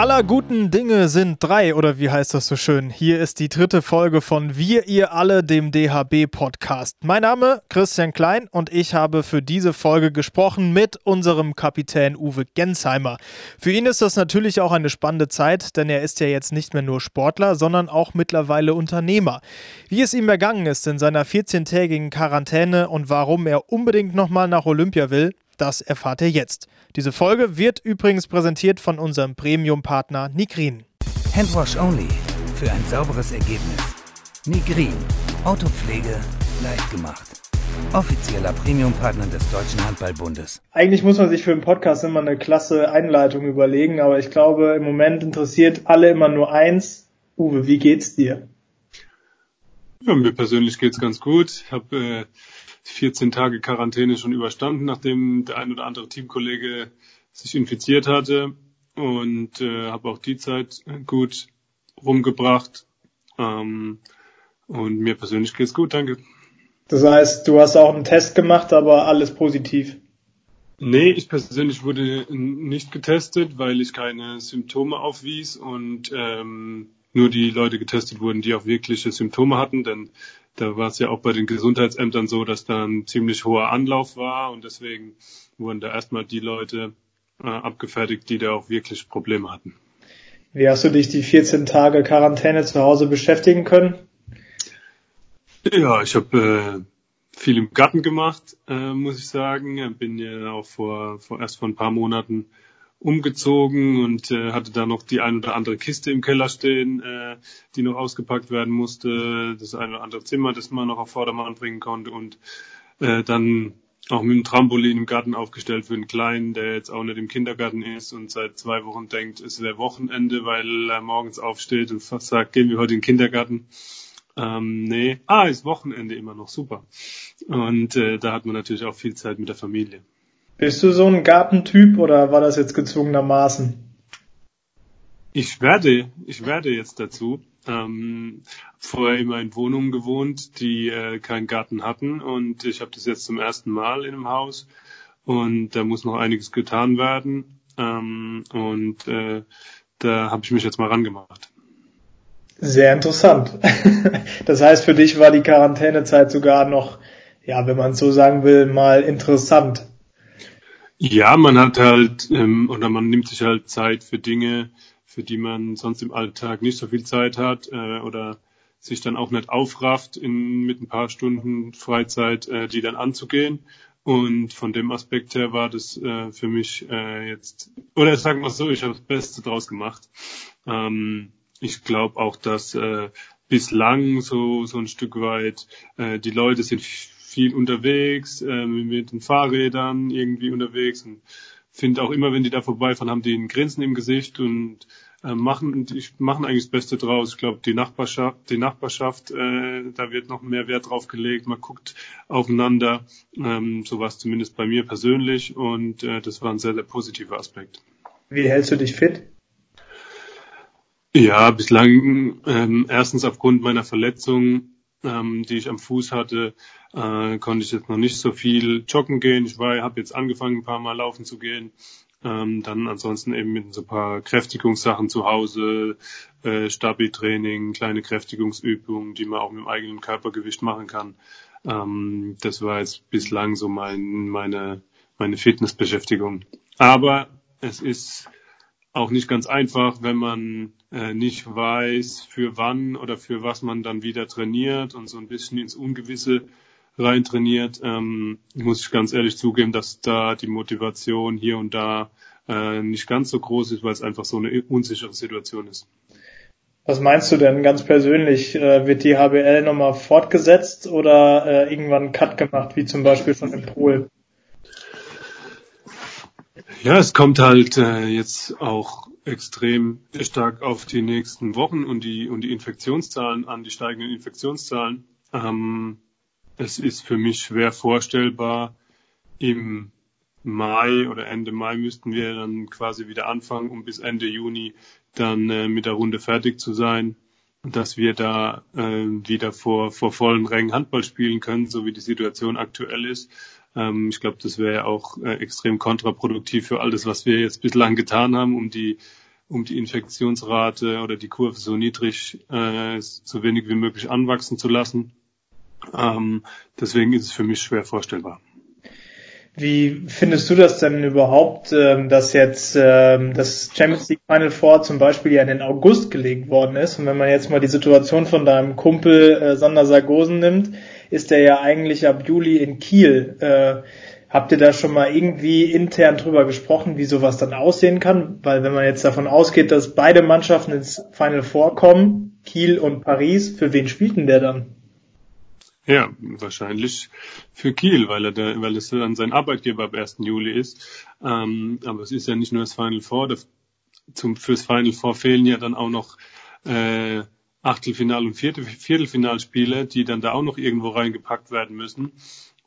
aller guten Dinge sind drei, oder wie heißt das so schön? Hier ist die dritte Folge von Wir, ihr alle, dem DHB-Podcast. Mein Name Christian Klein und ich habe für diese Folge gesprochen mit unserem Kapitän Uwe Gensheimer. Für ihn ist das natürlich auch eine spannende Zeit, denn er ist ja jetzt nicht mehr nur Sportler, sondern auch mittlerweile Unternehmer. Wie es ihm ergangen ist in seiner 14-tägigen Quarantäne und warum er unbedingt nochmal nach Olympia will, das erfahrt ihr jetzt. Diese Folge wird übrigens präsentiert von unserem Premium-Partner Nigrin. Handwash only für ein sauberes Ergebnis. Nigrin. Autopflege leicht gemacht. Offizieller Premium-Partner des Deutschen Handballbundes. Eigentlich muss man sich für einen Podcast immer eine klasse Einleitung überlegen, aber ich glaube, im Moment interessiert alle immer nur eins. Uwe, wie geht's dir? Ja, mir persönlich geht's ganz gut. Ich habe äh, 14 Tage Quarantäne schon überstanden, nachdem der ein oder andere Teamkollege sich infiziert hatte und äh, habe auch die Zeit gut rumgebracht. Ähm, und mir persönlich geht's gut, danke. Das heißt, du hast auch einen Test gemacht, aber alles positiv. Nee, ich persönlich wurde nicht getestet, weil ich keine Symptome aufwies und ähm, nur die Leute getestet wurden, die auch wirkliche Symptome hatten, denn da war es ja auch bei den Gesundheitsämtern so, dass da ein ziemlich hoher Anlauf war und deswegen wurden da erstmal die Leute äh, abgefertigt, die da auch wirklich Probleme hatten. Wie hast du dich die 14 Tage Quarantäne zu Hause beschäftigen können? Ja, ich habe äh, viel im Garten gemacht, äh, muss ich sagen. Bin ja auch vor, vor erst vor ein paar Monaten umgezogen und äh, hatte da noch die ein oder andere Kiste im Keller stehen, äh, die noch ausgepackt werden musste, das ein oder andere Zimmer, das man noch auf Vordermann bringen konnte und äh, dann auch mit einem Trampolin im Garten aufgestellt für einen Kleinen, der jetzt auch nicht im Kindergarten ist und seit zwei Wochen denkt, es wäre Wochenende, weil er morgens aufsteht und sagt, gehen wir heute in den Kindergarten. Ähm, nee, ah, ist Wochenende immer noch, super. Und äh, da hat man natürlich auch viel Zeit mit der Familie. Bist du so ein Gartentyp oder war das jetzt gezwungenermaßen? Ich werde, ich werde jetzt dazu. Ähm, vorher immer in Wohnungen gewohnt, die äh, keinen Garten hatten und ich habe das jetzt zum ersten Mal in einem Haus und da muss noch einiges getan werden ähm, und äh, da habe ich mich jetzt mal rangemacht. Sehr interessant. Das heißt, für dich war die Quarantänezeit sogar noch, ja, wenn man so sagen will, mal interessant. Ja, man hat halt ähm, oder man nimmt sich halt Zeit für Dinge, für die man sonst im Alltag nicht so viel Zeit hat äh, oder sich dann auch nicht aufrafft, in, mit ein paar Stunden Freizeit äh, die dann anzugehen. Und von dem Aspekt her war das äh, für mich äh, jetzt, oder sagen wir so, ich habe das Beste draus gemacht. Ähm, ich glaube auch, dass äh, bislang so so ein Stück weit äh, die Leute sind viel unterwegs, äh, mit den Fahrrädern irgendwie unterwegs und finde auch immer, wenn die da vorbeifahren, haben die ein Grinsen im Gesicht und äh, machen, die machen eigentlich das Beste draus. Ich glaube, die Nachbarschaft, die Nachbarschaft, äh, da wird noch mehr Wert drauf gelegt. Man guckt aufeinander, ähm, sowas zumindest bei mir persönlich und äh, das war ein sehr, sehr positiver Aspekt. Wie hältst du dich fit? Ja, bislang ähm, erstens aufgrund meiner Verletzung ähm, die ich am Fuß hatte, äh, konnte ich jetzt noch nicht so viel joggen gehen. Ich war, habe jetzt angefangen, ein paar Mal laufen zu gehen. Ähm, dann ansonsten eben mit so ein paar Kräftigungssachen zu Hause, äh, Stabi-Training, kleine Kräftigungsübungen, die man auch mit dem eigenen Körpergewicht machen kann. Ähm, das war jetzt bislang so mein, meine, meine Fitnessbeschäftigung. Aber es ist auch nicht ganz einfach, wenn man nicht weiß, für wann oder für was man dann wieder trainiert und so ein bisschen ins Ungewisse rein trainiert, ähm, muss ich ganz ehrlich zugeben, dass da die Motivation hier und da äh, nicht ganz so groß ist, weil es einfach so eine unsichere Situation ist. Was meinst du denn ganz persönlich? Äh, wird die HBL nochmal fortgesetzt oder äh, irgendwann Cut gemacht, wie zum Beispiel schon in Polen? Ja, es kommt halt äh, jetzt auch extrem stark auf die nächsten Wochen und die und die Infektionszahlen an, die steigenden Infektionszahlen. Ähm, es ist für mich schwer vorstellbar, im Mai oder Ende Mai müssten wir dann quasi wieder anfangen, um bis Ende Juni dann äh, mit der Runde fertig zu sein, dass wir da äh, wieder vor, vor vollen Rängen Handball spielen können, so wie die Situation aktuell ist. Ähm, ich glaube, das wäre ja auch äh, extrem kontraproduktiv für alles, was wir jetzt bislang getan haben, um die um die Infektionsrate oder die Kurve so niedrig, äh, so wenig wie möglich anwachsen zu lassen. Ähm, deswegen ist es für mich schwer vorstellbar. Wie findest du das denn überhaupt, ähm, dass jetzt ähm, das Champions League Final Four zum Beispiel ja in den August gelegt worden ist? Und wenn man jetzt mal die Situation von deinem Kumpel äh, Sander Sargosen nimmt, ist der ja eigentlich ab Juli in Kiel. Äh, habt ihr da schon mal irgendwie intern drüber gesprochen, wie sowas dann aussehen kann? Weil wenn man jetzt davon ausgeht, dass beide Mannschaften ins Final Four kommen, Kiel und Paris, für wen spielt denn der dann? Ja, wahrscheinlich für Kiel, weil er da, weil es dann sein Arbeitgeber ab 1. Juli ist. Ähm, aber es ist ja nicht nur das Final Four. Das, zum, fürs Final Four fehlen ja dann auch noch äh, Achtelfinal- und Viertel, Viertelfinalspiele, die dann da auch noch irgendwo reingepackt werden müssen.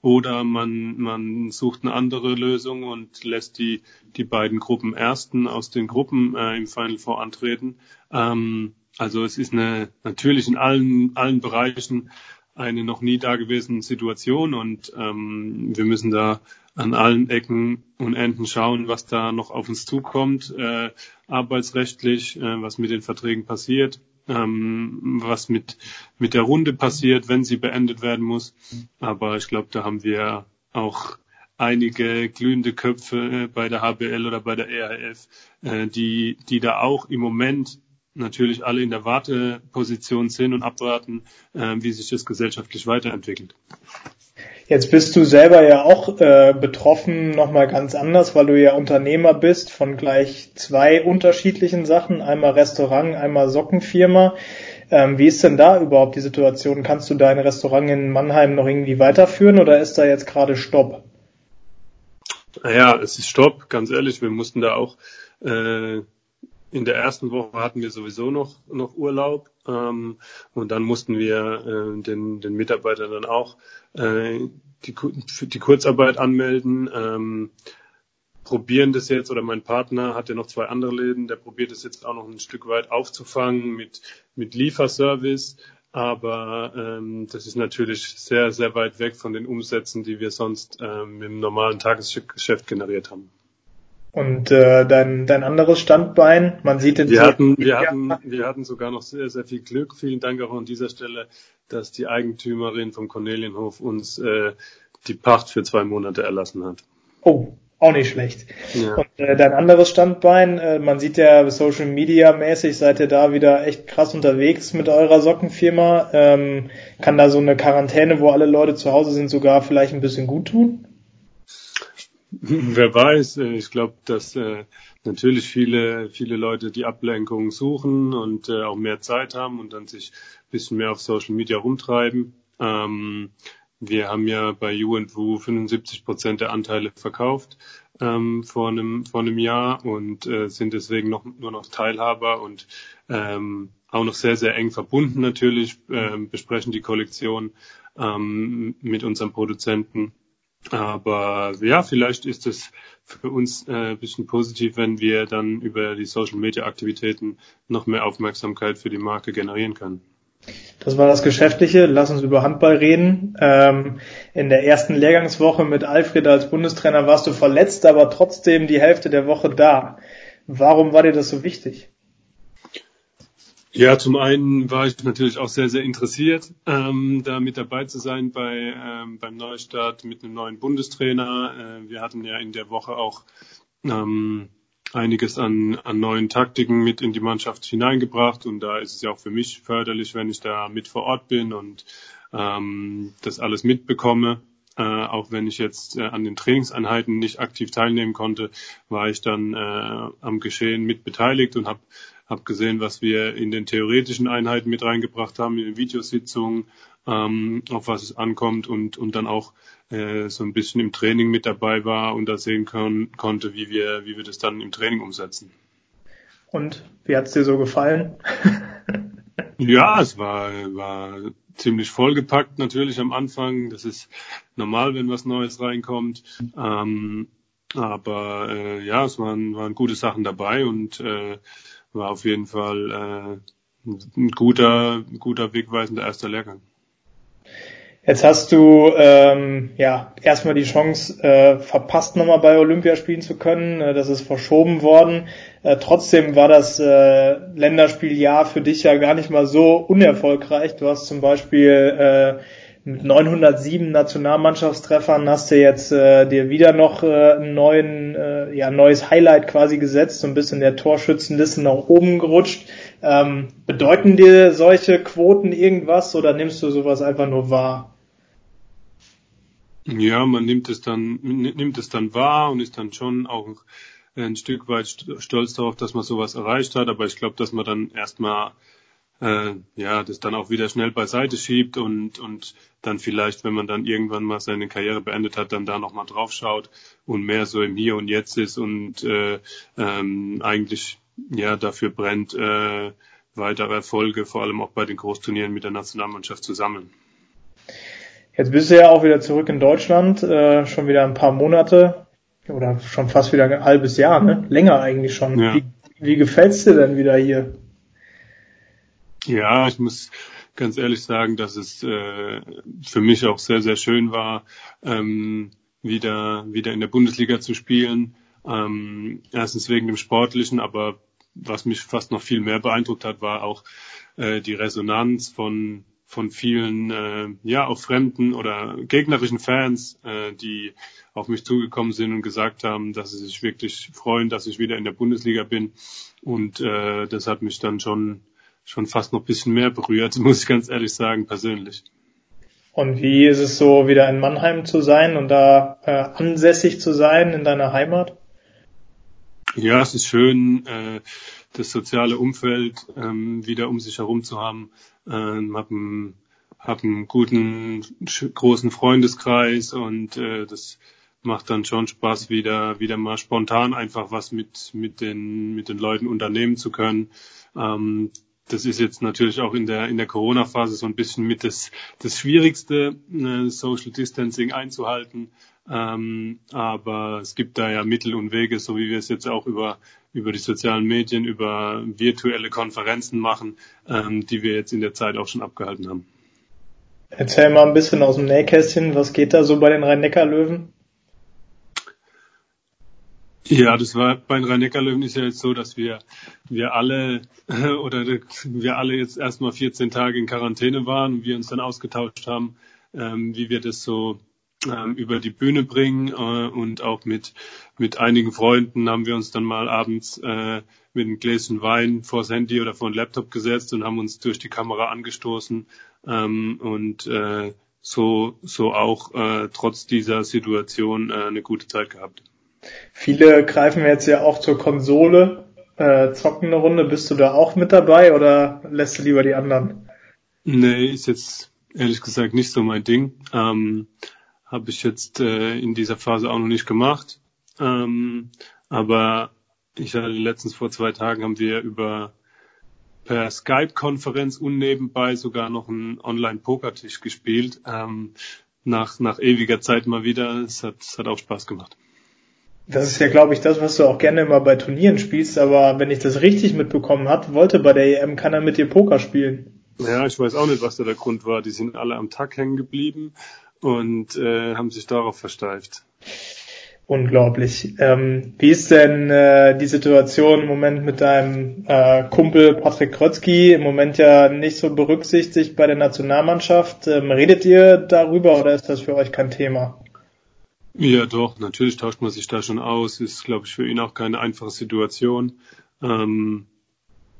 Oder man, man sucht eine andere Lösung und lässt die, die beiden Gruppen Ersten aus den Gruppen äh, im Final Four antreten. Ähm, also es ist eine natürlich in allen, allen Bereichen eine noch nie dagewesene Situation und ähm, wir müssen da an allen Ecken und Enden schauen, was da noch auf uns zukommt, äh, arbeitsrechtlich, äh, was mit den Verträgen passiert, ähm, was mit, mit der Runde passiert, wenn sie beendet werden muss. Aber ich glaube, da haben wir auch einige glühende Köpfe äh, bei der HBL oder bei der ERF, äh, die, die da auch im Moment natürlich alle in der Warteposition sind und abwarten, äh, wie sich das gesellschaftlich weiterentwickelt. Jetzt bist du selber ja auch äh, betroffen, nochmal ganz anders, weil du ja Unternehmer bist von gleich zwei unterschiedlichen Sachen, einmal Restaurant, einmal Sockenfirma. Ähm, wie ist denn da überhaupt die Situation? Kannst du dein Restaurant in Mannheim noch irgendwie weiterführen oder ist da jetzt gerade Stopp? Naja, es ist Stopp, ganz ehrlich. Wir mussten da auch äh, in der ersten Woche hatten wir sowieso noch, noch Urlaub ähm, und dann mussten wir äh, den, den Mitarbeitern dann auch äh, die, die Kurzarbeit anmelden. Ähm, probieren das jetzt, oder mein Partner hat ja noch zwei andere Läden, der probiert es jetzt auch noch ein Stück weit aufzufangen mit, mit Lieferservice. Aber ähm, das ist natürlich sehr, sehr weit weg von den Umsätzen, die wir sonst ähm, im normalen Tagesgeschäft generiert haben. Und äh, dein, dein anderes Standbein, man sieht den wir hatten, wir hatten, wir hatten sogar noch sehr, sehr viel Glück. Vielen Dank auch an dieser Stelle, dass die Eigentümerin vom Cornelienhof uns äh, die Pacht für zwei Monate erlassen hat. Oh, auch nicht schlecht. Ja. Und äh, dein anderes Standbein, äh, man sieht ja Social Media mäßig, seid ihr da wieder echt krass unterwegs mit eurer Sockenfirma. Ähm, kann da so eine Quarantäne, wo alle Leute zu Hause sind, sogar vielleicht ein bisschen gut tun? Wer weiß, äh, ich glaube, dass äh, natürlich viele, viele Leute die Ablenkung suchen und äh, auch mehr Zeit haben und dann sich ein bisschen mehr auf Social Media rumtreiben. Ähm, wir haben ja bei U&Wu 75 Prozent der Anteile verkauft ähm, vor, einem, vor einem Jahr und äh, sind deswegen noch, nur noch Teilhaber und ähm, auch noch sehr, sehr eng verbunden natürlich, äh, besprechen die Kollektion ähm, mit unserem Produzenten aber ja, vielleicht ist es für uns äh, ein bisschen positiv, wenn wir dann über die Social Media Aktivitäten noch mehr Aufmerksamkeit für die Marke generieren können. Das war das Geschäftliche. Lass uns über Handball reden. Ähm, in der ersten Lehrgangswoche mit Alfred als Bundestrainer warst du verletzt, aber trotzdem die Hälfte der Woche da. Warum war dir das so wichtig? Ja, zum einen war ich natürlich auch sehr, sehr interessiert, ähm, da mit dabei zu sein bei, ähm, beim Neustart mit einem neuen Bundestrainer. Äh, wir hatten ja in der Woche auch ähm, einiges an, an neuen Taktiken mit in die Mannschaft hineingebracht und da ist es ja auch für mich förderlich, wenn ich da mit vor Ort bin und ähm, das alles mitbekomme. Äh, auch wenn ich jetzt äh, an den Trainingseinheiten nicht aktiv teilnehmen konnte, war ich dann äh, am Geschehen mit beteiligt und habe habe gesehen, was wir in den theoretischen Einheiten mit reingebracht haben, in den Videositzungen, ähm, auf was es ankommt und, und dann auch äh, so ein bisschen im Training mit dabei war und da sehen kon konnte, wie wir, wie wir das dann im Training umsetzen. Und wie hat's dir so gefallen? ja, es war, war ziemlich vollgepackt natürlich am Anfang. Das ist normal, wenn was Neues reinkommt. Ähm, aber äh, ja, es waren, waren gute Sachen dabei und äh, war auf jeden Fall äh, ein guter, guter wegweisender erster Lehrgang. Jetzt hast du ähm, ja erstmal die Chance äh, verpasst, nochmal bei Olympia spielen zu können. Äh, das ist verschoben worden. Äh, trotzdem war das äh, Länderspieljahr für dich ja gar nicht mal so unerfolgreich. Du hast zum Beispiel äh, mit 907 Nationalmannschaftstreffern hast du jetzt äh, dir wieder noch äh, einen neuen, äh, ja, neues Highlight quasi gesetzt, so ein bisschen der Torschützenliste nach oben gerutscht. Ähm, bedeuten dir solche Quoten irgendwas oder nimmst du sowas einfach nur wahr? Ja, man nimmt es dann, nimmt es dann wahr und ist dann schon auch ein Stück weit stolz darauf, dass man sowas erreicht hat. Aber ich glaube, dass man dann erstmal äh, ja, das dann auch wieder schnell beiseite schiebt und, und dann vielleicht, wenn man dann irgendwann mal seine Karriere beendet hat, dann da nochmal drauf schaut und mehr so im Hier und Jetzt ist und äh, ähm, eigentlich ja dafür brennt, äh, weitere Erfolge, vor allem auch bei den Großturnieren mit der Nationalmannschaft zu sammeln. Jetzt bist du ja auch wieder zurück in Deutschland, äh, schon wieder ein paar Monate oder schon fast wieder ein halbes Jahr, ne? Länger eigentlich schon. Ja. Wie, wie gefällt's dir denn wieder hier? Ja, ich muss ganz ehrlich sagen, dass es äh, für mich auch sehr, sehr schön war, ähm, wieder, wieder in der Bundesliga zu spielen. Ähm, erstens wegen dem Sportlichen, aber was mich fast noch viel mehr beeindruckt hat, war auch äh, die Resonanz von von vielen, äh, ja, auch fremden oder gegnerischen Fans, äh, die auf mich zugekommen sind und gesagt haben, dass sie sich wirklich freuen, dass ich wieder in der Bundesliga bin. Und äh, das hat mich dann schon, schon fast noch ein bisschen mehr berührt, muss ich ganz ehrlich sagen, persönlich. Und wie ist es so, wieder in Mannheim zu sein und da äh, ansässig zu sein in deiner Heimat? Ja, es ist schön, äh, das soziale Umfeld ähm, wieder um sich herum zu haben. Ähm, hab einen, hab einen guten, großen Freundeskreis und äh, das macht dann schon Spaß, wieder, wieder mal spontan einfach was mit, mit den, mit den Leuten unternehmen zu können. Ähm, das ist jetzt natürlich auch in der, in der Corona-Phase so ein bisschen mit das, das Schwierigste, äh, Social Distancing einzuhalten. Ähm, aber es gibt da ja Mittel und Wege, so wie wir es jetzt auch über, über die sozialen Medien, über virtuelle Konferenzen machen, ähm, die wir jetzt in der Zeit auch schon abgehalten haben. Erzähl mal ein bisschen aus dem Nähkästchen, was geht da so bei den Rhein-Neckar-Löwen? Ja, das war bei den Rhein-Neckar-Löwen ist ja jetzt so, dass wir, wir alle oder wir alle jetzt erstmal 14 Tage in Quarantäne waren und wir uns dann ausgetauscht haben, ähm, wie wir das so ähm, über die Bühne bringen äh, und auch mit, mit einigen Freunden haben wir uns dann mal abends äh, mit einem Gläschen Wein vors Handy oder vor den Laptop gesetzt und haben uns durch die Kamera angestoßen ähm, und äh, so, so auch äh, trotz dieser Situation äh, eine gute Zeit gehabt. Viele greifen jetzt ja auch zur Konsole, äh, zocken eine Runde. Bist du da auch mit dabei oder lässt du lieber die anderen? Nee, ist jetzt ehrlich gesagt nicht so mein Ding. Ähm, habe ich jetzt äh, in dieser Phase auch noch nicht gemacht. Ähm, aber ich hatte letztens vor zwei Tagen haben wir über per Skype-Konferenz und nebenbei sogar noch einen Online-Pokertisch gespielt. Ähm, nach, nach ewiger Zeit mal wieder. Es hat, es hat auch Spaß gemacht. Das ist ja, glaube ich, das, was du auch gerne immer bei Turnieren spielst. Aber wenn ich das richtig mitbekommen habe, wollte bei der EM keiner mit dir Poker spielen. Ja, ich weiß auch nicht, was da der Grund war. Die sind alle am Tag hängen geblieben und äh, haben sich darauf versteift. Unglaublich. Ähm, wie ist denn äh, die Situation im Moment mit deinem äh, Kumpel Patrick Krötzky? Im Moment ja nicht so berücksichtigt bei der Nationalmannschaft. Ähm, redet ihr darüber oder ist das für euch kein Thema? Ja, doch, natürlich tauscht man sich da schon aus. Ist, glaube ich, für ihn auch keine einfache Situation. Ähm,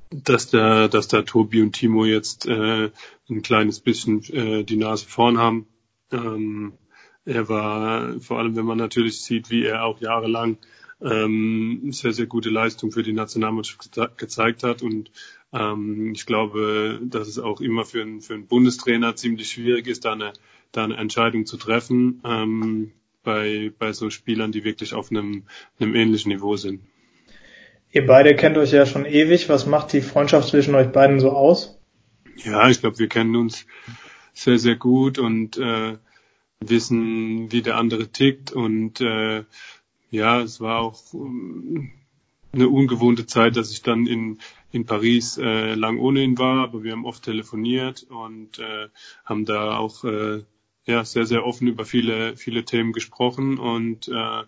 dass der, dass da Tobi und Timo jetzt äh, ein kleines bisschen äh, die Nase vorn haben, ähm, er war, vor allem wenn man natürlich sieht, wie er auch jahrelang ähm, sehr, sehr gute Leistung für die Nationalmannschaft ge gezeigt hat. Und ähm, ich glaube, dass es auch immer für, einen, für Bundestrainer ziemlich schwierig ist, da eine, da eine Entscheidung zu treffen ähm, bei, bei so Spielern, die wirklich auf einem, einem ähnlichen Niveau sind. Ihr beide kennt euch ja schon ewig. Was macht die Freundschaft zwischen euch beiden so aus? Ja, ich glaube, wir kennen uns sehr, sehr gut und äh, wissen, wie der andere tickt. Und äh, ja, es war auch ähm, eine ungewohnte Zeit, dass ich dann in, in Paris äh, lang ohne ihn war, aber wir haben oft telefoniert und äh, haben da auch äh, ja sehr, sehr offen über viele, viele Themen gesprochen und äh,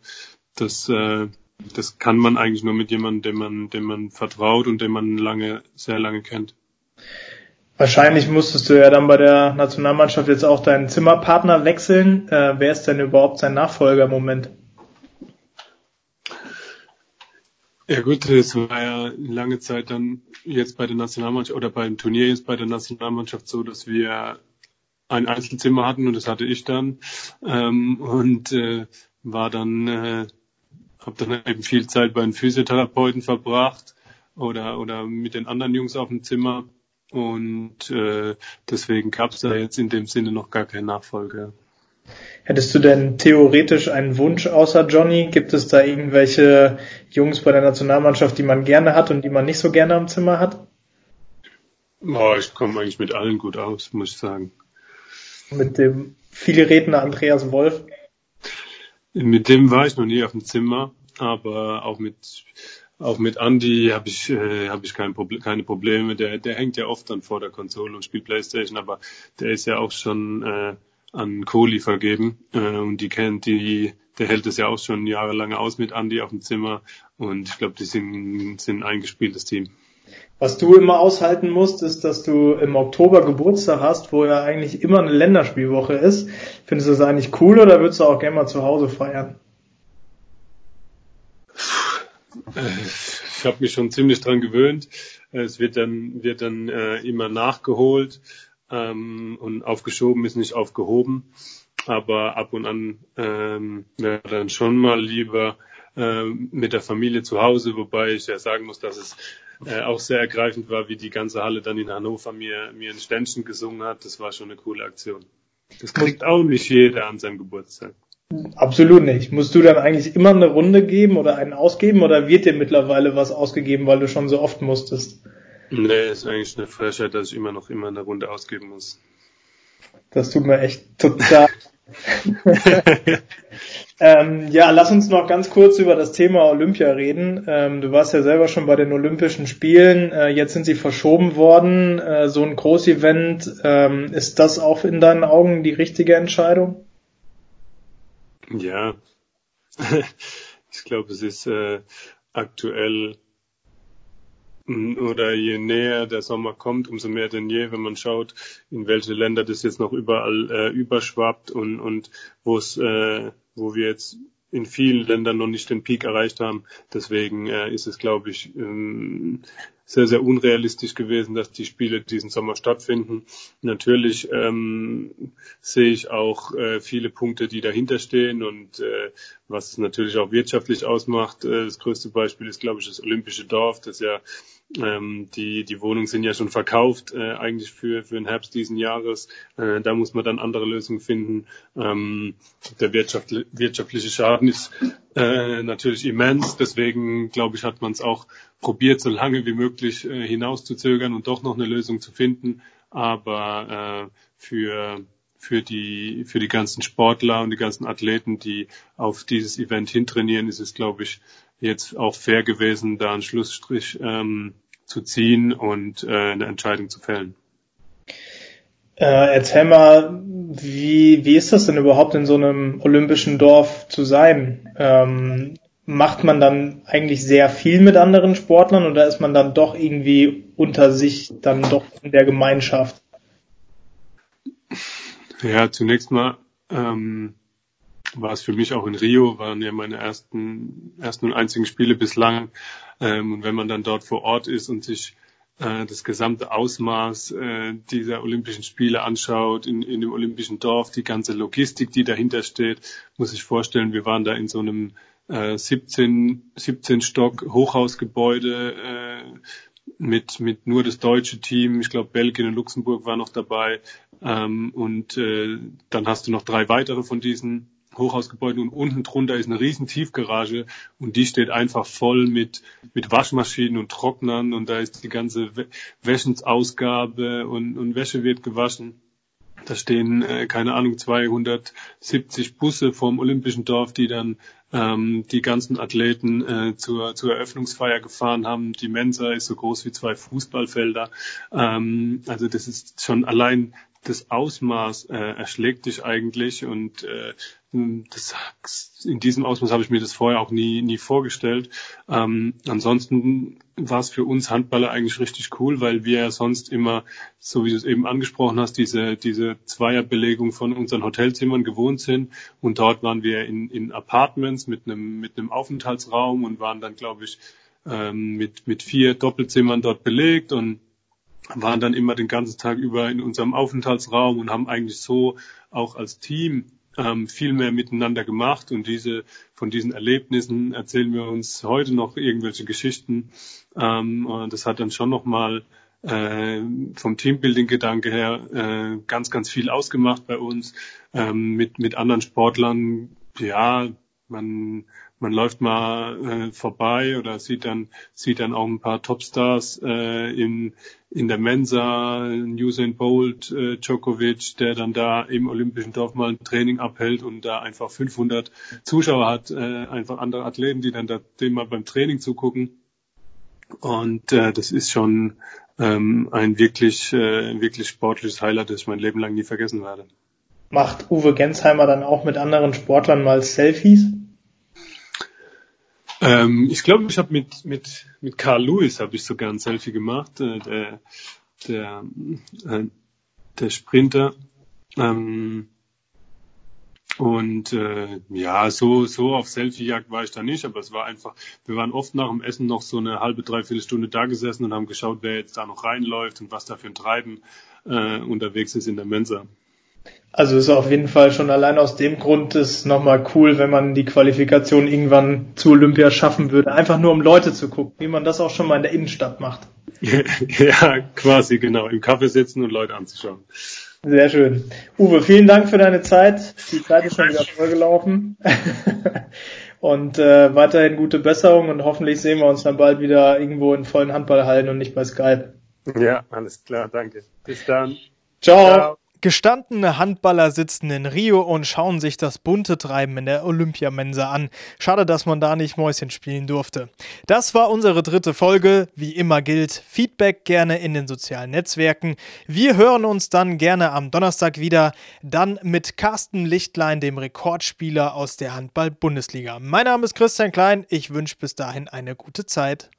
das, äh, das kann man eigentlich nur mit jemandem, dem man, dem man vertraut und den man lange, sehr lange kennt. Wahrscheinlich musstest du ja dann bei der Nationalmannschaft jetzt auch deinen Zimmerpartner wechseln. Äh, wer ist denn überhaupt sein Nachfolger im Moment? Ja gut, es war ja lange Zeit dann jetzt bei der Nationalmannschaft oder beim Turnier jetzt bei der Nationalmannschaft so, dass wir ein Einzelzimmer hatten und das hatte ich dann ähm, und äh, war dann äh, habe dann eben viel Zeit bei den Physiotherapeuten verbracht oder oder mit den anderen Jungs auf dem Zimmer und äh, deswegen gab es da jetzt in dem Sinne noch gar keinen Nachfolger. Hättest du denn theoretisch einen Wunsch außer Johnny? Gibt es da irgendwelche Jungs bei der Nationalmannschaft, die man gerne hat und die man nicht so gerne am Zimmer hat? Oh, ich komme eigentlich mit allen gut aus, muss ich sagen. Mit dem viele Redner Andreas Wolf? Mit dem war ich noch nie auf dem Zimmer, aber auch mit auch mit Andy habe ich äh, habe ich kein Proble keine Probleme. Der der hängt ja oft dann vor der Konsole und spielt PlayStation, aber der ist ja auch schon äh, an Kohli vergeben äh, und die kennt die, der hält es ja auch schon jahrelang aus mit Andy auf dem Zimmer und ich glaube, die sind, sind ein eingespieltes Team. Was du immer aushalten musst, ist, dass du im Oktober Geburtstag hast, wo ja eigentlich immer eine Länderspielwoche ist. Findest du das eigentlich cool oder würdest du auch gerne mal zu Hause feiern? Ich habe mich schon ziemlich dran gewöhnt. Es wird dann, wird dann äh, immer nachgeholt ähm, und aufgeschoben ist nicht aufgehoben. Aber ab und an ähm, wäre dann schon mal lieber ähm, mit der Familie zu Hause, wobei ich ja sagen muss, dass es äh, auch sehr ergreifend war, wie die ganze Halle dann in Hannover mir, mir ein Ständchen gesungen hat. Das war schon eine coole Aktion. Das kriegt auch nicht jeder an seinem Geburtstag. Absolut nicht. Musst du dann eigentlich immer eine Runde geben oder einen ausgeben oder wird dir mittlerweile was ausgegeben, weil du schon so oft musstest? Nee, ist eigentlich eine Frechheit, dass ich immer noch immer eine Runde ausgeben muss. Das tut mir echt total. ähm, ja, lass uns noch ganz kurz über das Thema Olympia reden. Ähm, du warst ja selber schon bei den Olympischen Spielen. Äh, jetzt sind sie verschoben worden. Äh, so ein Großevent. Ähm, ist das auch in deinen Augen die richtige Entscheidung? Ja, ich glaube, es ist äh, aktuell oder je näher der Sommer kommt, umso mehr denn je, wenn man schaut, in welche Länder das jetzt noch überall äh, überschwappt und, und wo es, äh, wo wir jetzt in vielen Ländern noch nicht den Peak erreicht haben. Deswegen äh, ist es, glaube ich, ähm, sehr, sehr unrealistisch gewesen, dass die Spiele diesen Sommer stattfinden. Natürlich ähm, sehe ich auch äh, viele Punkte, die dahinter stehen und äh, was es natürlich auch wirtschaftlich ausmacht. Äh, das größte Beispiel ist, glaube ich, das Olympische Dorf, das ja ähm, die, die Wohnungen sind ja schon verkauft, äh, eigentlich für, für den Herbst diesen Jahres. Äh, da muss man dann andere Lösungen finden. Ähm, der wirtschaft, wirtschaftliche Schaden ist äh, natürlich immens. Deswegen, glaube ich, hat man es auch probiert, so lange wie möglich äh, hinauszuzögern und doch noch eine Lösung zu finden. Aber äh, für für die für die ganzen Sportler und die ganzen Athleten, die auf dieses Event hintrainieren, ist es, glaube ich, jetzt auch fair gewesen, da einen Schlussstrich ähm, zu ziehen und äh, eine Entscheidung zu fällen. Äh, erzähl mal, wie, wie ist das denn überhaupt in so einem olympischen Dorf zu sein? Ähm, macht man dann eigentlich sehr viel mit anderen Sportlern oder ist man dann doch irgendwie unter sich dann doch in der Gemeinschaft? Ja, zunächst mal ähm, war es für mich auch in Rio, waren ja meine ersten, ersten und einzigen Spiele bislang. Ähm, und wenn man dann dort vor Ort ist und sich äh, das gesamte Ausmaß äh, dieser Olympischen Spiele anschaut, in, in dem Olympischen Dorf, die ganze Logistik, die dahinter steht, muss ich vorstellen, wir waren da in so einem äh, 17, 17 Stock Hochhausgebäude äh, mit, mit nur das deutsche Team. Ich glaube, Belgien und Luxemburg war noch dabei. Ähm, und äh, dann hast du noch drei weitere von diesen Hochhausgebäuden und unten drunter ist eine riesen Tiefgarage und die steht einfach voll mit, mit Waschmaschinen und Trocknern und da ist die ganze Wäschensausgabe und, und Wäsche wird gewaschen. da stehen, äh, keine Ahnung, 270 Busse vorm Olympischen Dorf, die dann ähm, die ganzen Athleten äh, zur, zur Eröffnungsfeier gefahren haben. Die Mensa ist so groß wie zwei Fußballfelder. Ähm, also das ist schon allein das Ausmaß äh, erschlägt dich eigentlich und äh, das, in diesem Ausmaß habe ich mir das vorher auch nie, nie vorgestellt. Ähm, ansonsten war es für uns Handballer eigentlich richtig cool, weil wir ja sonst immer, so wie du es eben angesprochen hast, diese, diese Zweierbelegung von unseren Hotelzimmern gewohnt sind. Und dort waren wir in, in Apartments mit einem, mit einem Aufenthaltsraum und waren dann, glaube ich, ähm, mit, mit vier Doppelzimmern dort belegt und waren dann immer den ganzen Tag über in unserem Aufenthaltsraum und haben eigentlich so auch als Team ähm, viel mehr miteinander gemacht und diese von diesen Erlebnissen erzählen wir uns heute noch irgendwelche Geschichten. Ähm, das hat dann schon nochmal äh, vom Teambuilding-Gedanke her äh, ganz, ganz viel ausgemacht bei uns. Ähm, mit, mit anderen Sportlern, ja, man man läuft mal äh, vorbei oder sieht dann sieht dann auch ein paar Topstars äh, in in der Mensa, Usain Bolt, äh, Djokovic, der dann da im Olympischen Dorf mal ein Training abhält und da einfach 500 Zuschauer hat, äh, einfach andere Athleten, die dann da, dem mal beim Training zugucken. Und äh, das ist schon ähm, ein wirklich äh, wirklich sportliches Highlight, das ich mein Leben lang nie vergessen werde. Macht Uwe Gensheimer dann auch mit anderen Sportlern mal Selfies? Ähm, ich glaube, ich habe mit, mit, mit Carl Lewis habe ich sogar ein Selfie gemacht, äh, der, der, äh, der Sprinter. Ähm, und äh, ja, so, so auf Selfie-Jagd war ich da nicht, aber es war einfach, wir waren oft nach dem Essen noch so eine halbe, dreiviertel Stunde da gesessen und haben geschaut, wer jetzt da noch reinläuft und was da für ein Treiben äh, unterwegs ist in der Mensa. Also ist auf jeden Fall schon allein aus dem Grund ist nochmal cool, wenn man die Qualifikation irgendwann zu Olympia schaffen würde. Einfach nur um Leute zu gucken, wie man das auch schon mal in der Innenstadt macht. ja, quasi genau. Im Kaffee sitzen und Leute anzuschauen. Sehr schön. Uwe, vielen Dank für deine Zeit. Die Zeit ist schon wieder vollgelaufen. und äh, weiterhin gute Besserung und hoffentlich sehen wir uns dann bald wieder irgendwo in vollen Handballhallen und nicht bei Skype. Ja, alles klar, danke. Bis dann. Ciao. Ciao. Gestandene Handballer sitzen in Rio und schauen sich das bunte Treiben in der Olympiamensa an. Schade, dass man da nicht Mäuschen spielen durfte. Das war unsere dritte Folge. Wie immer gilt, Feedback gerne in den sozialen Netzwerken. Wir hören uns dann gerne am Donnerstag wieder, dann mit Carsten Lichtlein, dem Rekordspieler aus der Handball-Bundesliga. Mein Name ist Christian Klein. Ich wünsche bis dahin eine gute Zeit.